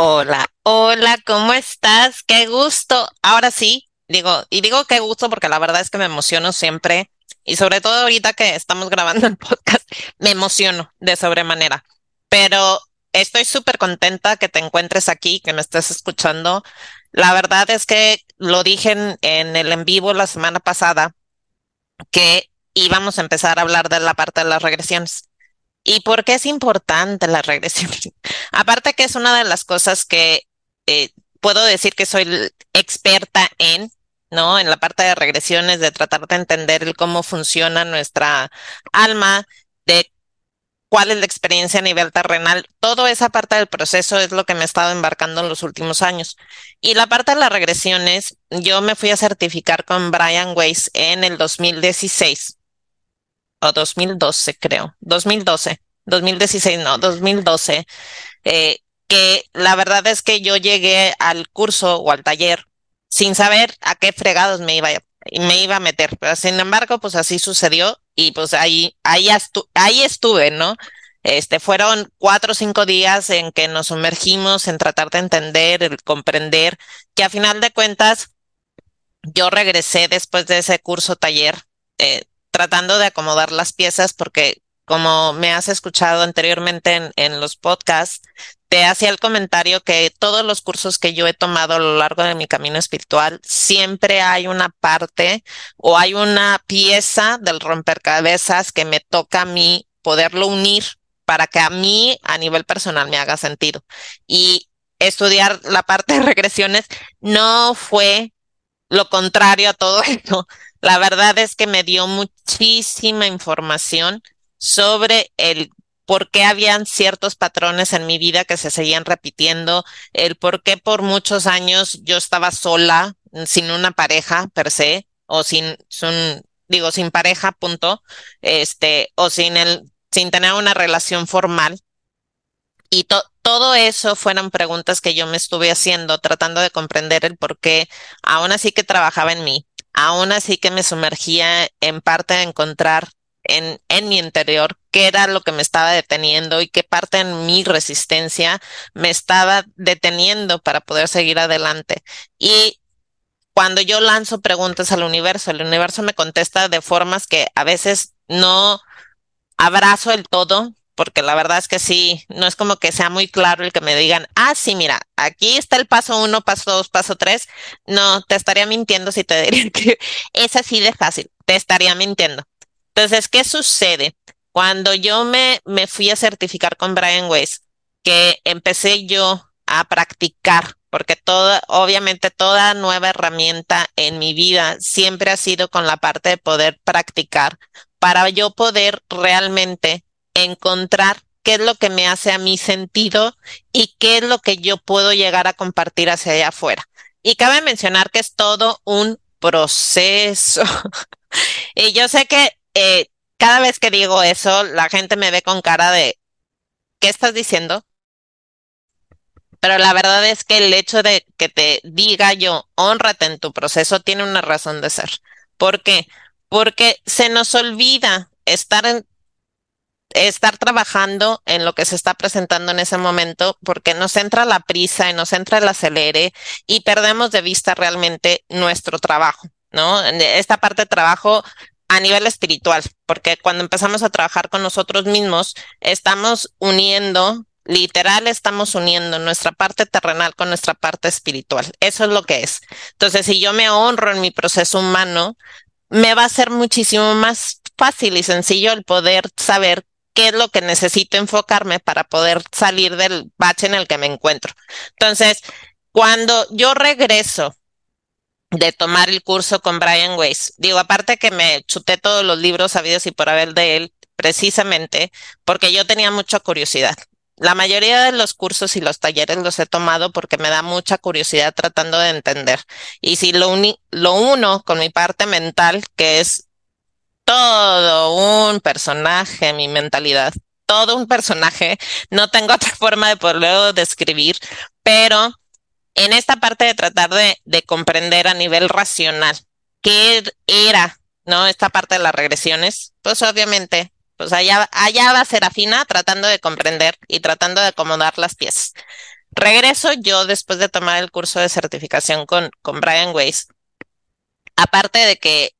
Hola, hola, ¿cómo estás? Qué gusto. Ahora sí, digo, y digo qué gusto porque la verdad es que me emociono siempre y sobre todo ahorita que estamos grabando el podcast, me emociono de sobremanera. Pero estoy súper contenta que te encuentres aquí, que me estés escuchando. La verdad es que lo dije en, en el en vivo la semana pasada que íbamos a empezar a hablar de la parte de las regresiones. ¿Y por qué es importante la regresión? Aparte que es una de las cosas que eh, puedo decir que soy experta en, ¿no? En la parte de regresiones, de tratar de entender cómo funciona nuestra alma, de cuál es la experiencia a nivel terrenal. Toda esa parte del proceso es lo que me he estado embarcando en los últimos años. Y la parte de las regresiones, yo me fui a certificar con Brian Weiss en el 2016 o 2012 creo, 2012, 2016 no, 2012, eh, que la verdad es que yo llegué al curso o al taller sin saber a qué fregados me iba, me iba a meter, pero sin embargo, pues así sucedió y pues ahí, ahí, ahí estuve, ¿no? Este, fueron cuatro o cinco días en que nos sumergimos en tratar de entender, el comprender, que a final de cuentas, yo regresé después de ese curso taller, eh, tratando de acomodar las piezas porque como me has escuchado anteriormente en, en, los podcasts, te hacía el comentario que todos los cursos que yo he tomado a lo largo de mi camino espiritual, siempre hay una parte o hay una pieza del rompercabezas que me toca a mí poderlo unir para que a mí a nivel personal me haga sentido. Y estudiar la parte de regresiones no fue lo contrario a todo esto. La verdad es que me dio muchísima información sobre el por qué habían ciertos patrones en mi vida que se seguían repitiendo, el por qué por muchos años yo estaba sola, sin una pareja per se, o sin, sin digo, sin pareja, punto, este, o sin el, sin tener una relación formal. Y todo eso fueron preguntas que yo me estuve haciendo, tratando de comprender el por qué, aún así que trabajaba en mí, aún así que me sumergía en parte de encontrar en, en mi interior qué era lo que me estaba deteniendo y qué parte en mi resistencia me estaba deteniendo para poder seguir adelante. Y cuando yo lanzo preguntas al universo, el universo me contesta de formas que a veces no abrazo el todo, porque la verdad es que sí, no es como que sea muy claro el que me digan, ah, sí, mira, aquí está el paso uno, paso dos, paso tres. No, te estaría mintiendo si te diría que es así de fácil, te estaría mintiendo. Entonces, ¿qué sucede? Cuando yo me, fui a certificar con Brian Weiss, que empecé yo a practicar, porque toda, obviamente toda nueva herramienta en mi vida siempre ha sido con la parte de poder practicar para yo poder realmente encontrar qué es lo que me hace a mí sentido y qué es lo que yo puedo llegar a compartir hacia allá afuera. Y cabe mencionar que es todo un proceso. y yo sé que eh, cada vez que digo eso, la gente me ve con cara de, ¿qué estás diciendo? Pero la verdad es que el hecho de que te diga yo, honrate en tu proceso, tiene una razón de ser. ¿Por qué? Porque se nos olvida estar en, estar trabajando en lo que se está presentando en ese momento porque nos entra la prisa y nos entra el acelere y perdemos de vista realmente nuestro trabajo, ¿no? Esta parte de trabajo a nivel espiritual, porque cuando empezamos a trabajar con nosotros mismos, estamos uniendo, literal, estamos uniendo nuestra parte terrenal con nuestra parte espiritual. Eso es lo que es. Entonces, si yo me honro en mi proceso humano, me va a ser muchísimo más fácil y sencillo el poder saber qué es lo que necesito enfocarme para poder salir del bache en el que me encuentro. Entonces, cuando yo regreso de tomar el curso con Brian Weiss, digo, aparte que me chuté todos los libros sabidos y por haber de él, precisamente porque yo tenía mucha curiosidad. La mayoría de los cursos y los talleres los he tomado porque me da mucha curiosidad tratando de entender. Y si lo, lo uno con mi parte mental, que es todo un personaje, mi mentalidad, todo un personaje. No tengo otra forma de poderlo describir, pero en esta parte de tratar de, de comprender a nivel racional qué era, ¿no? Esta parte de las regresiones, pues obviamente, pues allá, allá va Serafina tratando de comprender y tratando de acomodar las piezas. Regreso yo después de tomar el curso de certificación con, con Brian Weiss. Aparte de que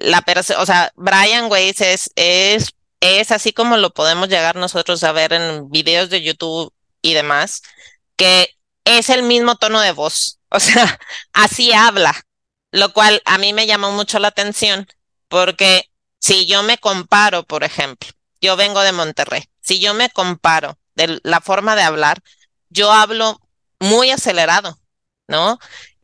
la persona, o sea, Brian Weiss es, es, es así como lo podemos llegar nosotros a ver en videos de YouTube y demás, que es el mismo tono de voz, o sea, así habla, lo cual a mí me llamó mucho la atención porque si yo me comparo, por ejemplo, yo vengo de Monterrey, si yo me comparo de la forma de hablar, yo hablo muy acelerado, ¿no?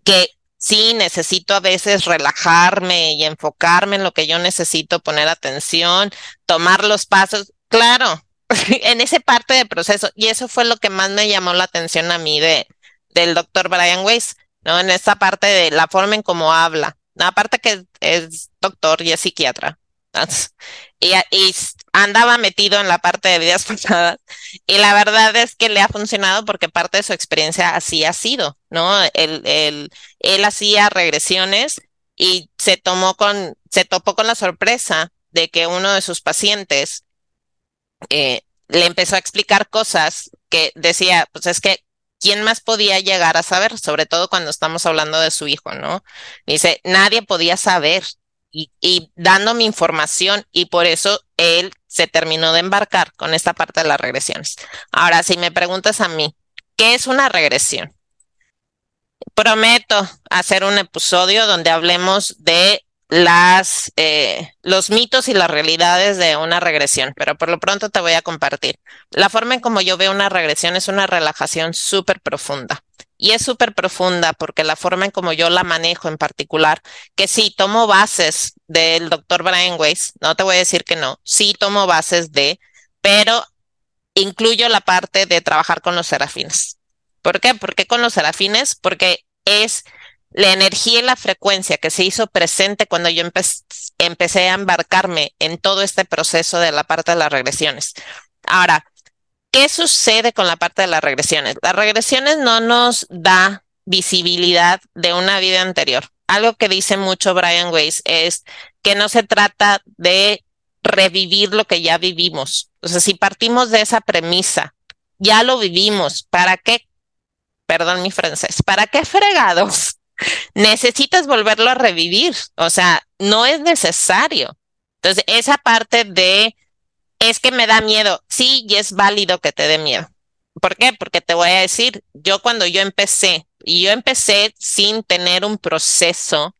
Que sí necesito a veces relajarme y enfocarme en lo que yo necesito, poner atención, tomar los pasos. Claro, en esa parte del proceso. Y eso fue lo que más me llamó la atención a mí de, del doctor Brian Weiss, ¿no? En esa parte de la forma en cómo habla. Aparte que es doctor y es psiquiatra. Y, y, andaba metido en la parte de vidas pasadas y la verdad es que le ha funcionado porque parte de su experiencia así ha sido, ¿no? Él, él, él hacía regresiones y se tomó con, se topó con la sorpresa de que uno de sus pacientes eh, le empezó a explicar cosas que decía, pues es que ¿quién más podía llegar a saber? Sobre todo cuando estamos hablando de su hijo, ¿no? Dice, nadie podía saber y, y dándome información y por eso él se terminó de embarcar con esta parte de las regresiones. Ahora, si me preguntas a mí, ¿qué es una regresión? Prometo hacer un episodio donde hablemos de las, eh, los mitos y las realidades de una regresión, pero por lo pronto te voy a compartir. La forma en como yo veo una regresión es una relajación súper profunda. Y es súper profunda porque la forma en como yo la manejo en particular, que sí, tomo bases del doctor Brian Weiss, no te voy a decir que no, sí tomo bases de, pero incluyo la parte de trabajar con los serafines. ¿Por qué? ¿Por qué con los serafines? Porque es la energía y la frecuencia que se hizo presente cuando yo empecé a embarcarme en todo este proceso de la parte de las regresiones. Ahora, ¿qué sucede con la parte de las regresiones? Las regresiones no nos da visibilidad de una vida anterior. Algo que dice mucho Brian Weiss es que no se trata de revivir lo que ya vivimos. O sea, si partimos de esa premisa, ya lo vivimos, ¿para qué? Perdón mi francés, ¿para qué fregados necesitas volverlo a revivir, o sea, no es necesario. Entonces, esa parte de, es que me da miedo, sí, y es válido que te dé miedo. ¿Por qué? Porque te voy a decir, yo cuando yo empecé, y yo empecé sin tener un proceso,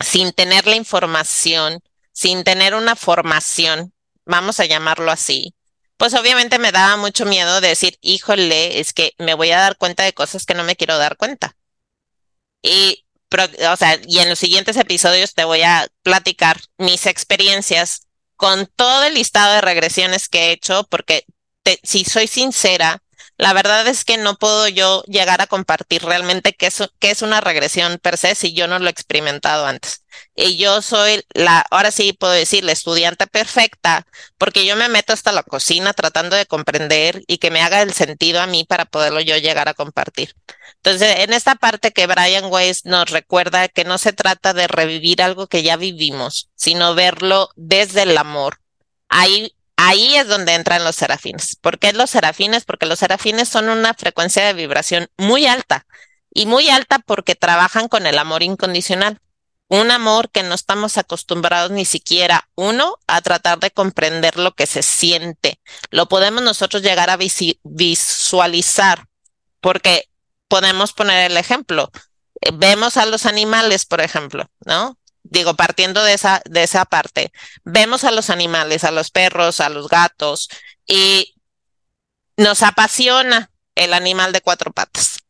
sin tener la información, sin tener una formación, vamos a llamarlo así, pues obviamente me daba mucho miedo de decir, híjole, es que me voy a dar cuenta de cosas que no me quiero dar cuenta. Y, o sea, y en los siguientes episodios te voy a platicar mis experiencias con todo el listado de regresiones que he hecho, porque si soy sincera, la verdad es que no puedo yo llegar a compartir realmente qué es, una regresión per se si yo no lo he experimentado antes. Y yo soy la, ahora sí puedo decir, la estudiante perfecta, porque yo me meto hasta la cocina tratando de comprender y que me haga el sentido a mí para poderlo yo llegar a compartir. Entonces, en esta parte que Brian Weiss nos recuerda que no se trata de revivir algo que ya vivimos, sino verlo desde el amor. Ahí, ahí es donde entran los serafines. ¿Por qué los serafines? Porque los serafines son una frecuencia de vibración muy alta y muy alta porque trabajan con el amor incondicional. Un amor que no estamos acostumbrados ni siquiera, uno, a tratar de comprender lo que se siente. Lo podemos nosotros llegar a visualizar porque podemos poner el ejemplo. Eh, vemos a los animales, por ejemplo, ¿no? Digo, partiendo de esa, de esa parte, vemos a los animales, a los perros, a los gatos, y nos apasiona el animal de cuatro patas.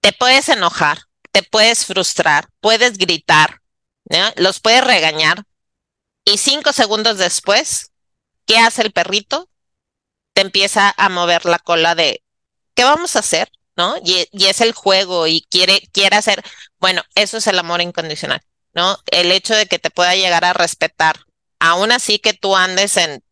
Te puedes enojar, te puedes frustrar, puedes gritar, ¿no? los puedes regañar, y cinco segundos después, ¿qué hace el perrito? Te empieza a mover la cola de, ¿qué vamos a hacer? ¿No? Y, es el juego y quiere, quiere hacer, bueno, eso es el amor incondicional, ¿no? El hecho de que te pueda llegar a respetar, aún así que tú andes en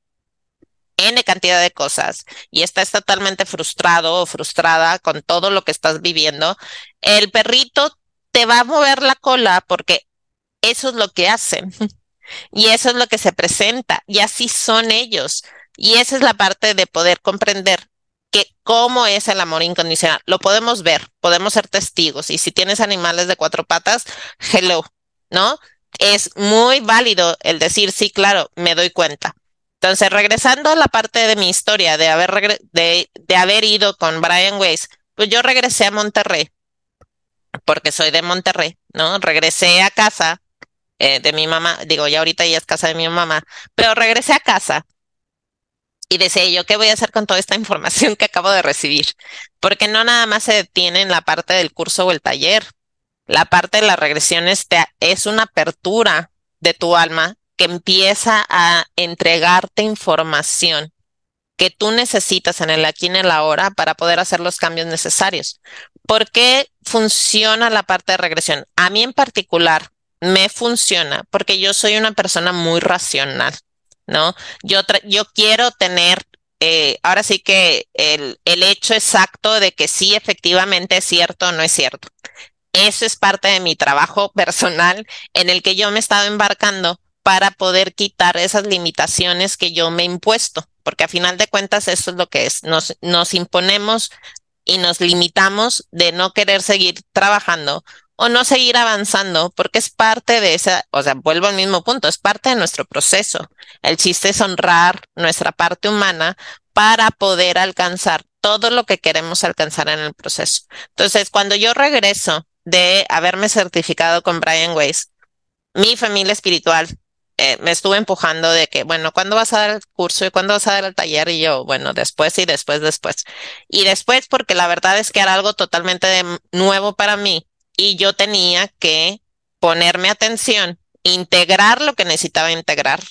N cantidad de cosas y estás totalmente frustrado o frustrada con todo lo que estás viviendo, el perrito te va a mover la cola porque eso es lo que hacen y eso es lo que se presenta y así son ellos. Y esa es la parte de poder comprender cómo es el amor incondicional. Lo podemos ver, podemos ser testigos. Y si tienes animales de cuatro patas, hello, ¿no? Es muy válido el decir, sí, claro, me doy cuenta. Entonces, regresando a la parte de mi historia de haber, de, de haber ido con Brian Weiss, pues yo regresé a Monterrey, porque soy de Monterrey, ¿no? Regresé a casa eh, de mi mamá, digo, ya ahorita ya es casa de mi mamá, pero regresé a casa y decía yo, ¿qué voy a hacer con toda esta información que acabo de recibir? Porque no nada más se detiene en la parte del curso o el taller. La parte de las regresiones es una apertura de tu alma que empieza a entregarte información que tú necesitas en el aquí y en el ahora para poder hacer los cambios necesarios. ¿Por qué funciona la parte de regresión? A mí en particular me funciona porque yo soy una persona muy racional, ¿no? Yo, yo quiero tener, eh, ahora sí que el, el hecho exacto de que sí efectivamente es cierto o no es cierto. Eso es parte de mi trabajo personal en el que yo me he estado embarcando para poder quitar esas limitaciones que yo me he impuesto, porque a final de cuentas eso es lo que es, nos, nos imponemos y nos limitamos de no querer seguir trabajando o no seguir avanzando, porque es parte de esa, o sea, vuelvo al mismo punto, es parte de nuestro proceso. El chiste es honrar nuestra parte humana para poder alcanzar todo lo que queremos alcanzar en el proceso. Entonces, cuando yo regreso de haberme certificado con Brian Weiss, mi familia espiritual eh, me estuve empujando de que, bueno, ¿cuándo vas a dar el curso y cuándo vas a dar el taller? Y yo, bueno, después y después, después. Y después, porque la verdad es que era algo totalmente nuevo para mí y yo tenía que ponerme atención, integrar lo que necesitaba integrar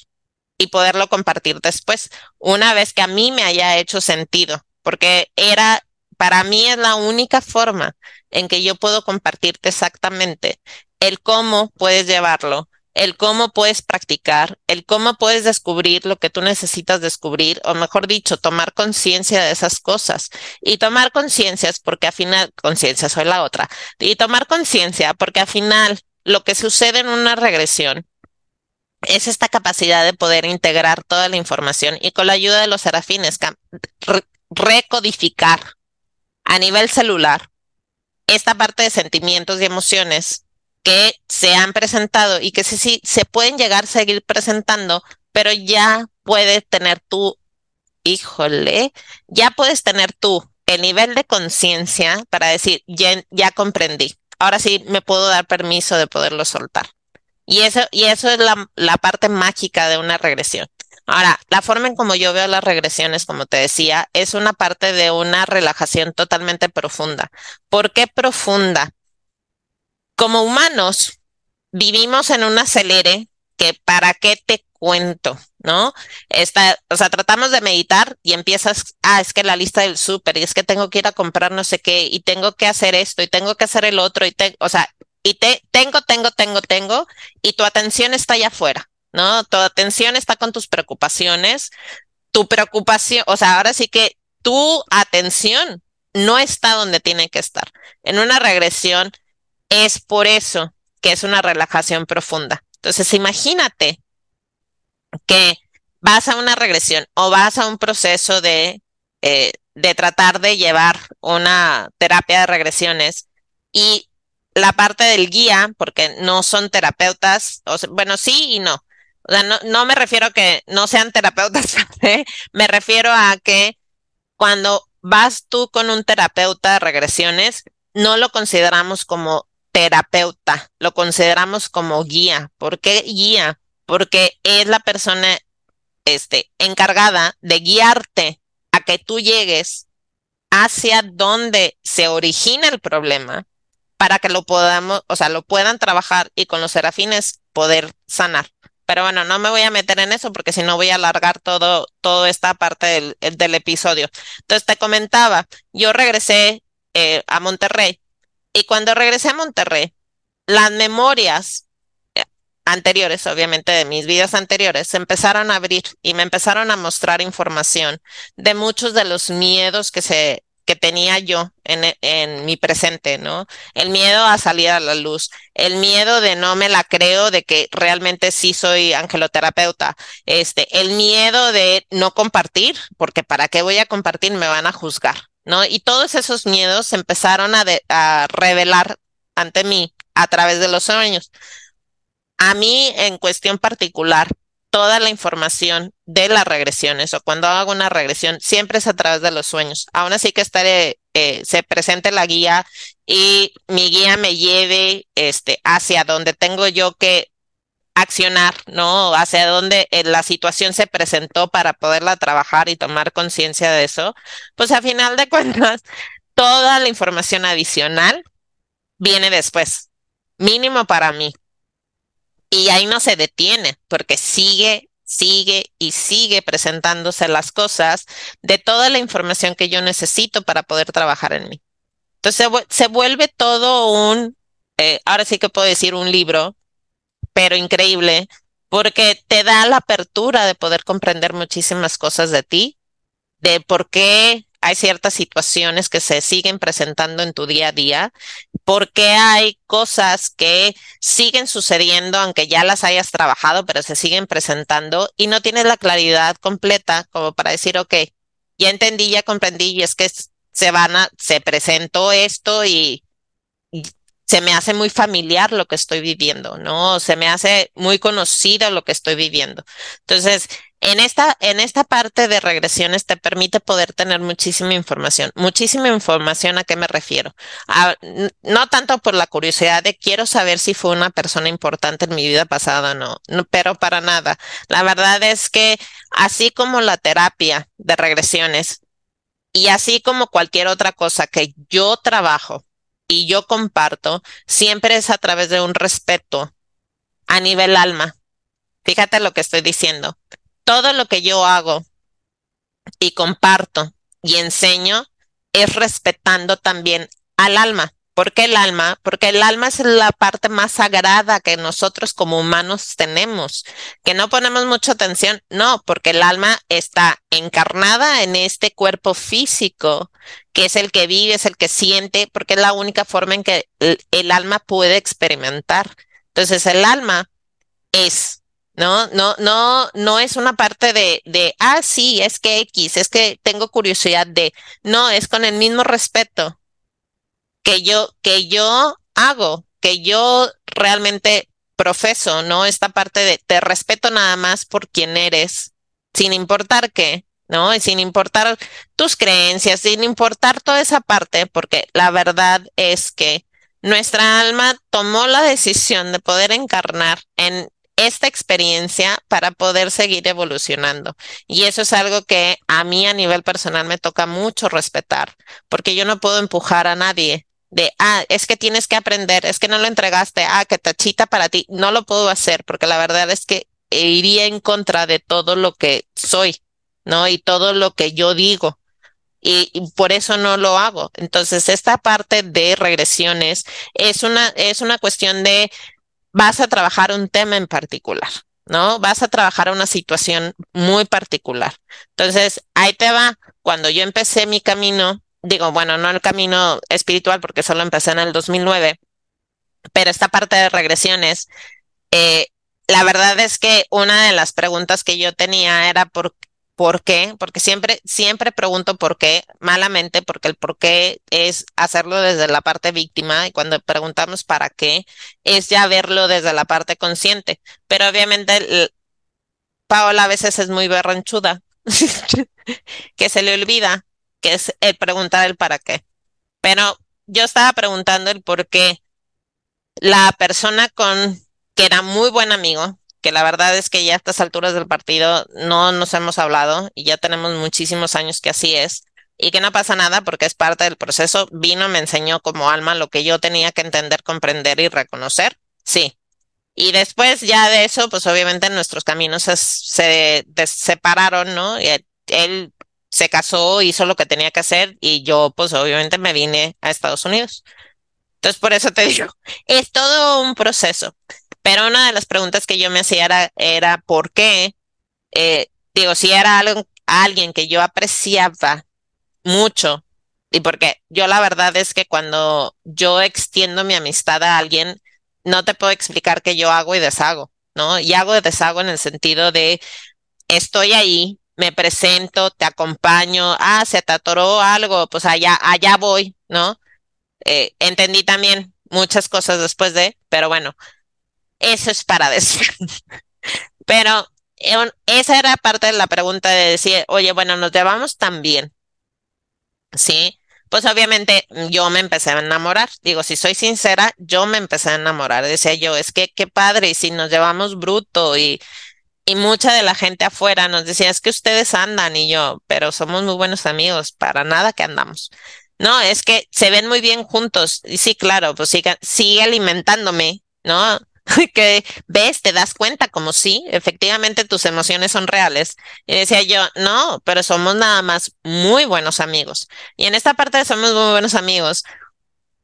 y poderlo compartir después, una vez que a mí me haya hecho sentido, porque era, para mí es la única forma en que yo puedo compartirte exactamente el cómo puedes llevarlo el cómo puedes practicar, el cómo puedes descubrir lo que tú necesitas descubrir, o mejor dicho, tomar conciencia de esas cosas. Y tomar conciencia es porque al final, conciencia soy la otra, y tomar conciencia porque al final lo que sucede en una regresión es esta capacidad de poder integrar toda la información y con la ayuda de los serafines recodificar a nivel celular esta parte de sentimientos y emociones que se han presentado y que sí, sí, se pueden llegar a seguir presentando, pero ya puedes tener tú, híjole, ya puedes tener tú el nivel de conciencia para decir, ya, ya comprendí, ahora sí me puedo dar permiso de poderlo soltar. Y eso, y eso es la, la parte mágica de una regresión. Ahora, la forma en como yo veo las regresiones, como te decía, es una parte de una relajación totalmente profunda. ¿Por qué profunda? Como humanos vivimos en un acelere que para qué te cuento, ¿no? O sea, tratamos de meditar y empiezas, ah, es que la lista del súper y es que tengo que ir a comprar no sé qué y tengo que hacer esto y tengo que hacer el otro y te, o sea, y te, tengo, tengo, tengo, tengo y tu atención está allá afuera, ¿no? Tu atención está con tus preocupaciones, tu preocupación, o sea, ahora sí que tu atención no está donde tiene que estar. En una regresión, es por eso que es una relajación profunda. Entonces, imagínate que vas a una regresión o vas a un proceso de, eh, de tratar de llevar una terapia de regresiones y la parte del guía, porque no son terapeutas, bueno, sí y no. O sea, no, no me refiero a que no sean terapeutas, me refiero a que cuando vas tú con un terapeuta de regresiones, no lo consideramos como terapeuta, lo consideramos como guía. ¿Por qué guía? Porque es la persona este, encargada de guiarte a que tú llegues hacia donde se origina el problema para que lo podamos, o sea, lo puedan trabajar y con los serafines poder sanar. Pero bueno, no me voy a meter en eso porque si no voy a alargar todo, toda esta parte del, del, episodio. Entonces te comentaba, yo regresé eh, a Monterrey y cuando regresé a Monterrey, las memorias eh, anteriores, obviamente de mis vidas anteriores, se empezaron a abrir y me empezaron a mostrar información de muchos de los miedos que se que tenía yo en, en mi presente, ¿no? El miedo a salir a la luz, el miedo de no me la creo de que realmente sí soy angeloterapeuta, este, el miedo de no compartir, porque para qué voy a compartir me van a juzgar, ¿no? Y todos esos miedos empezaron a, a revelar ante mí a través de los sueños. A mí, en cuestión particular, toda la información de las regresiones o cuando hago una regresión siempre es a través de los sueños. Aún así que estaré, eh, se presente la guía y mi guía me lleve este, hacia donde tengo yo que accionar, ¿no? Hacia donde eh, la situación se presentó para poderla trabajar y tomar conciencia de eso, pues a final de cuentas, toda la información adicional viene después, mínimo para mí. Y ahí no se detiene, porque sigue, sigue y sigue presentándose las cosas de toda la información que yo necesito para poder trabajar en mí. Entonces se, vuelve todo un, eh, ahora sí que puedo decir un libro, pero increíble, porque te da la apertura de poder comprender muchísimas cosas de ti, de por qué hay ciertas situaciones que se siguen presentando en tu día a día, porque hay cosas que siguen sucediendo aunque ya las hayas trabajado, pero se siguen presentando y no tienes la claridad completa como para decir, ok, ya entendí, ya comprendí y es que se van a, se presentó esto y, y se me hace muy familiar lo que estoy viviendo, ¿no? Se me hace muy conocido lo que estoy viviendo. Entonces, en esta, en esta parte de regresiones te permite poder tener muchísima información. Muchísima información, ¿a qué me refiero? no tanto por la curiosidad de quiero saber si fue una persona importante en mi vida pasada no, no, pero para nada. La verdad es que así como la terapia de regresiones y así como cualquier otra cosa que yo trabajo y yo comparto, siempre es a través de un respeto a nivel alma. Fíjate lo que estoy diciendo todo lo que yo hago y comparto y enseño es respetando también al alma. ¿Por qué el alma? Porque el alma es la parte más sagrada que nosotros como humanos tenemos, que no ponemos mucha atención. No, porque el alma está encarnada en este cuerpo físico, que es el que vive, es el que siente, porque es la única forma en que el, el alma puede experimentar. Entonces el alma es ¿no? No, no, no es una parte de, de, ah, sí, es que X, es que tengo curiosidad de, no, es con el mismo respeto que yo, que yo hago, que yo realmente profeso, ¿no? Esta parte de te respeto nada más por quien eres, sin importar qué, ¿no? Y sin importar tus creencias, sin importar toda esa parte, porque la verdad es que nuestra alma tomó la decisión de poder encarnar en esta experiencia para poder seguir evolucionando. Y eso es algo que a mí a nivel personal me toca mucho respetar, porque yo no puedo empujar a nadie de, ah, es que tienes que aprender, es que no lo entregaste, ah, que tachita para ti. No lo puedo hacer porque la verdad es que iría en contra de todo lo que soy, ¿no? Y todo lo que yo digo. Y, y, por eso no lo hago. Entonces, esta parte de regresiones es una, es una cuestión de vas a trabajar un tema en particular, ¿no? Vas a trabajar una situación muy particular. Entonces, ahí te va. Cuando yo empecé mi camino, digo, bueno, no el camino espiritual porque solo empecé en el 2009, pero esta parte de regresiones, eh, la verdad es que una de las preguntas que yo tenía era por ¿Por qué? Porque siempre, siempre pregunto por qué, malamente, porque el por qué es hacerlo desde la parte víctima y cuando preguntamos para qué, es ya verlo desde la parte consciente. Pero obviamente Paola a veces es muy berronchuda, que se le olvida que es el preguntar el para qué. Pero yo estaba preguntando el por qué la persona con que era muy buen amigo, que la verdad es que ya a estas alturas del partido no nos hemos hablado y ya tenemos muchísimos años que así es y que no pasa nada porque es parte del proceso. Vino, me enseñó como alma lo que yo tenía que entender, comprender y reconocer. Sí. Y después ya de eso, pues obviamente nuestros caminos se, se separaron, ¿no? Y él se casó, hizo lo que tenía que hacer y yo pues obviamente me vine a Estados Unidos. Entonces, por eso te digo, es todo un proceso. Pero una de las preguntas que yo me hacía era, ¿por qué? Eh, digo, si era algo, alguien que yo apreciaba mucho Y porque yo la verdad es que cuando yo extiendo mi amistad a alguien, no te puedo explicar que yo hago y deshago, ¿no? Y hago y deshago en el sentido de estoy ahí, me presento, te acompaño, ah, se te algo, pues allá, allá voy, ¿no? Eh, entendí también muchas cosas después de, pero bueno, eso es para decir. pero esa era parte de la pregunta de decir, oye, bueno, nos llevamos tan bien, ¿sí? Pues obviamente yo me empecé a enamorar. Digo, si soy sincera, yo me empecé a enamorar. Decía yo, es que qué padre, y si nos llevamos bruto y, y mucha de la gente afuera nos decía, es que ustedes andan y yo, pero somos muy buenos amigos, para nada que andamos. No, es que se ven muy bien juntos. Y sí, claro, pues sigue, sigue alimentándome, ¿no? que ves, te das cuenta como sí, efectivamente tus emociones son reales. Y decía yo, no, pero somos nada más muy buenos amigos. Y en esta parte de somos muy buenos amigos,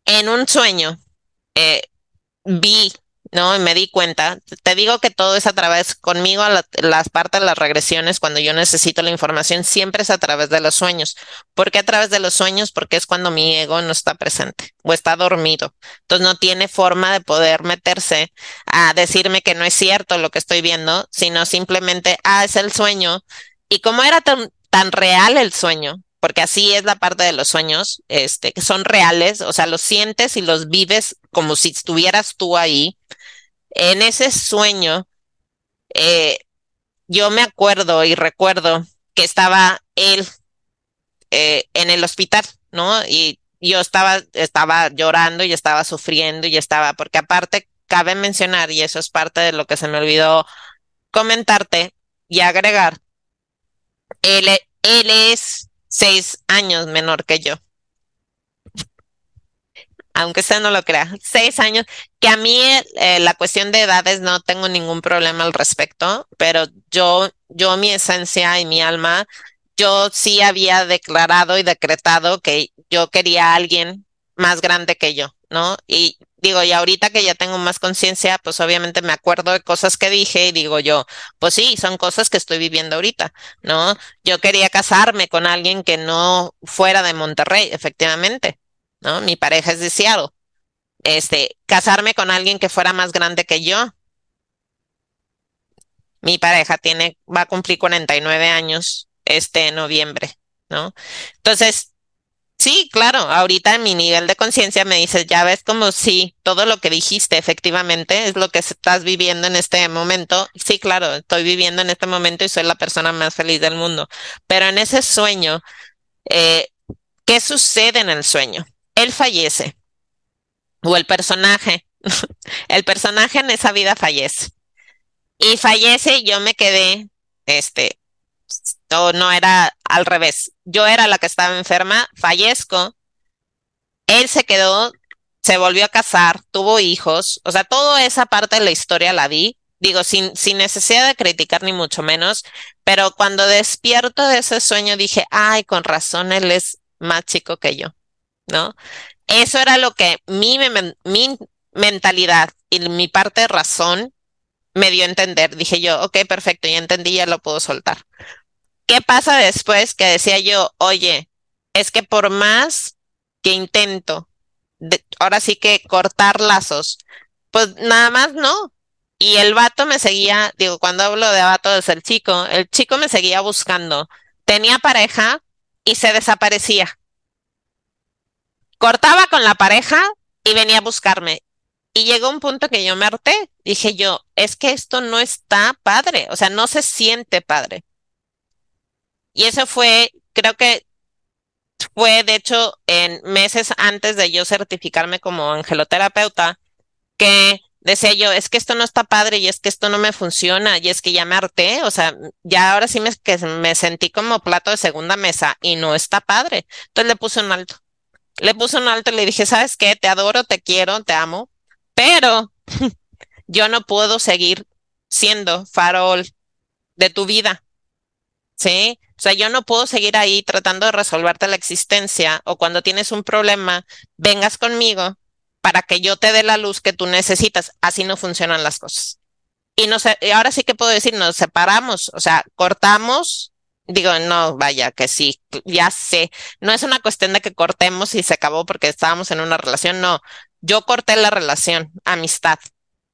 en un sueño, eh, vi ¿no? Me di cuenta. Te digo que todo es a través, conmigo, las partes las regresiones, cuando yo necesito la información, siempre es a través de los sueños. ¿Por qué a través de los sueños? Porque es cuando mi ego no está presente o está dormido. Entonces no tiene forma de poder meterse a decirme que no es cierto lo que estoy viendo, sino simplemente, ah, es el sueño. Y como era tan, tan real el sueño, porque así es la parte de los sueños, este, que son reales, o sea, los sientes y los vives como si estuvieras tú ahí. En ese sueño, eh, yo me acuerdo y recuerdo que estaba él eh, en el hospital, ¿no? Y yo estaba, estaba llorando y estaba sufriendo y estaba, porque aparte cabe mencionar, y eso es parte de lo que se me olvidó comentarte y agregar, él, él es seis años menor que yo. Aunque usted no lo crea, seis años, que a mí eh, la cuestión de edades no tengo ningún problema al respecto, pero yo, yo mi esencia y mi alma, yo sí había declarado y decretado que yo quería a alguien más grande que yo, ¿no? Y digo, y ahorita que ya tengo más conciencia, pues obviamente me acuerdo de cosas que dije y digo yo, pues sí, son cosas que estoy viviendo ahorita, ¿no? Yo quería casarme con alguien que no fuera de Monterrey, efectivamente, ¿no? Mi pareja es de Seattle. Este, casarme con alguien que fuera más grande que yo. Mi pareja tiene, va a cumplir 49 años este noviembre, ¿no? Entonces, Sí, claro, ahorita en mi nivel de conciencia me dices, ya ves como si todo lo que dijiste efectivamente es lo que estás viviendo en este momento. Sí, claro, estoy viviendo en este momento y soy la persona más feliz del mundo. Pero en ese sueño, eh, ¿qué sucede en el sueño? Él fallece o el personaje, el personaje en esa vida fallece. Y fallece y yo me quedé, este, o no era al revés. Yo era la que estaba enferma, fallezco, él se quedó, se volvió a casar, tuvo hijos, o sea, toda esa parte de la historia la vi, digo, sin, sin necesidad de criticar ni mucho menos, pero cuando despierto de ese sueño dije, ay, con razón, él es más chico que yo, ¿no? Eso era lo que mi, mi mentalidad y mi parte de razón me dio a entender. Dije yo, ok, perfecto, ya entendí, ya lo puedo soltar. ¿Qué pasa después que decía yo, oye, es que por más que intento, ahora sí que cortar lazos, pues nada más no. Y el vato me seguía, digo, cuando hablo de vato es el chico, el chico me seguía buscando. Tenía pareja y se desaparecía. Cortaba con la pareja y venía a buscarme. Y llegó un punto que yo me harté. Dije yo, es que esto no está padre, o sea, no se siente padre. Y eso fue, creo que fue de hecho en meses antes de yo certificarme como angeloterapeuta, que decía yo, es que esto no está padre y es que esto no me funciona y es que ya me harté, o sea, ya ahora sí me, que me sentí como plato de segunda mesa y no está padre. Entonces le puse un alto. Le puse un alto y le dije, ¿sabes qué? Te adoro, te quiero, te amo, pero yo no puedo seguir siendo farol de tu vida. ¿Sí? O sea, yo no puedo seguir ahí tratando de resolverte la existencia o cuando tienes un problema, vengas conmigo para que yo te dé la luz que tú necesitas. Así no funcionan las cosas. Y, no sé, ahora sí que puedo decir, nos separamos, o sea, cortamos, digo, no, vaya, que sí, ya sé, no es una cuestión de que cortemos y se acabó porque estábamos en una relación, no, yo corté la relación, amistad,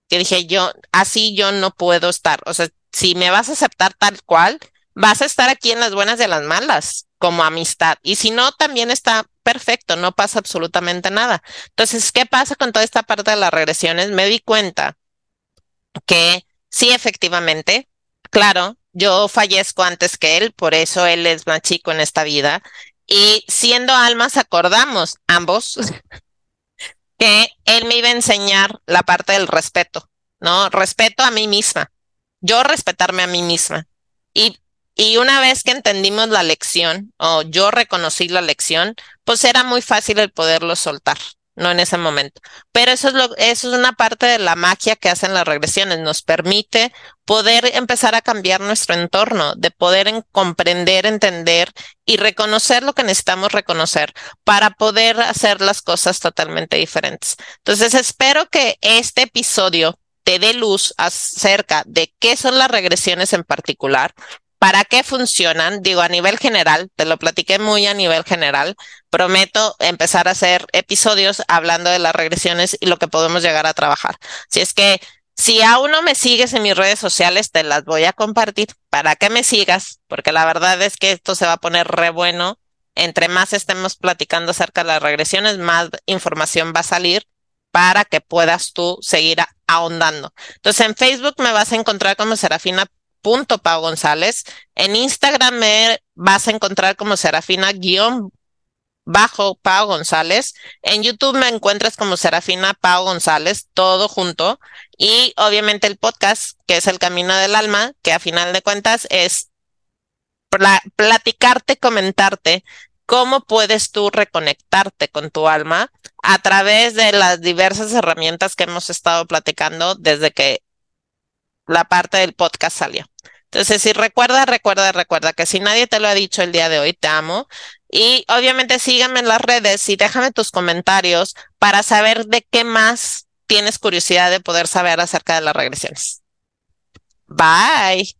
que dije yo, así yo no puedo estar, o sea, si me vas a aceptar tal cual, vas a estar aquí en las buenas y en las malas, como amistad, y si no, también está perfecto, no pasa absolutamente nada. Entonces, ¿qué pasa con toda esta parte de las regresiones? Me di cuenta que sí, efectivamente, claro, yo fallezco antes que él, por eso él es más chico en esta vida. Y siendo almas, acordamos ambos que él me iba a enseñar la parte del respeto, ¿no? Respeto a mí misma, yo respetarme a mí misma. Y, y una vez que entendimos la lección, o yo reconocí la lección, pues era muy fácil el poderlo soltar no en ese momento. Pero eso es lo, eso es una parte de la magia que hacen las regresiones. Nos permite poder empezar a cambiar nuestro entorno, de poder comprender, entender y reconocer lo que necesitamos reconocer para poder hacer las cosas totalmente diferentes. Entonces, espero que este episodio te dé luz acerca de qué son las regresiones en particular, ¿Para qué funcionan? Digo, a nivel general, te lo platiqué muy a nivel general. Prometo empezar a hacer episodios hablando de las regresiones y lo que podemos llegar a trabajar. Si es que si aún no me sigues en mis redes sociales, te las voy a compartir para que me sigas, porque la verdad es que esto se va a poner re bueno. Entre más estemos platicando acerca de las regresiones, más información va a salir para que puedas tú seguir ahondando. Entonces, en Facebook me vas a encontrar como Serafina punto Pau González. En Instagram me vas a encontrar como Serafina guion bajo Pau González. En YouTube me encuentras como Serafina Pau González, todo junto. Y obviamente el podcast, que es El Camino del Alma, que a final de cuentas es platicarte, comentarte cómo puedes tú reconectarte con tu alma a través de las diversas herramientas que hemos estado platicando desde que la parte del podcast salió. Entonces, si recuerda, recuerda, recuerda que si nadie te lo ha dicho el día de hoy, te amo. Y obviamente síganme en las redes y déjame tus comentarios para saber de qué más tienes curiosidad de poder saber acerca de las regresiones. Bye.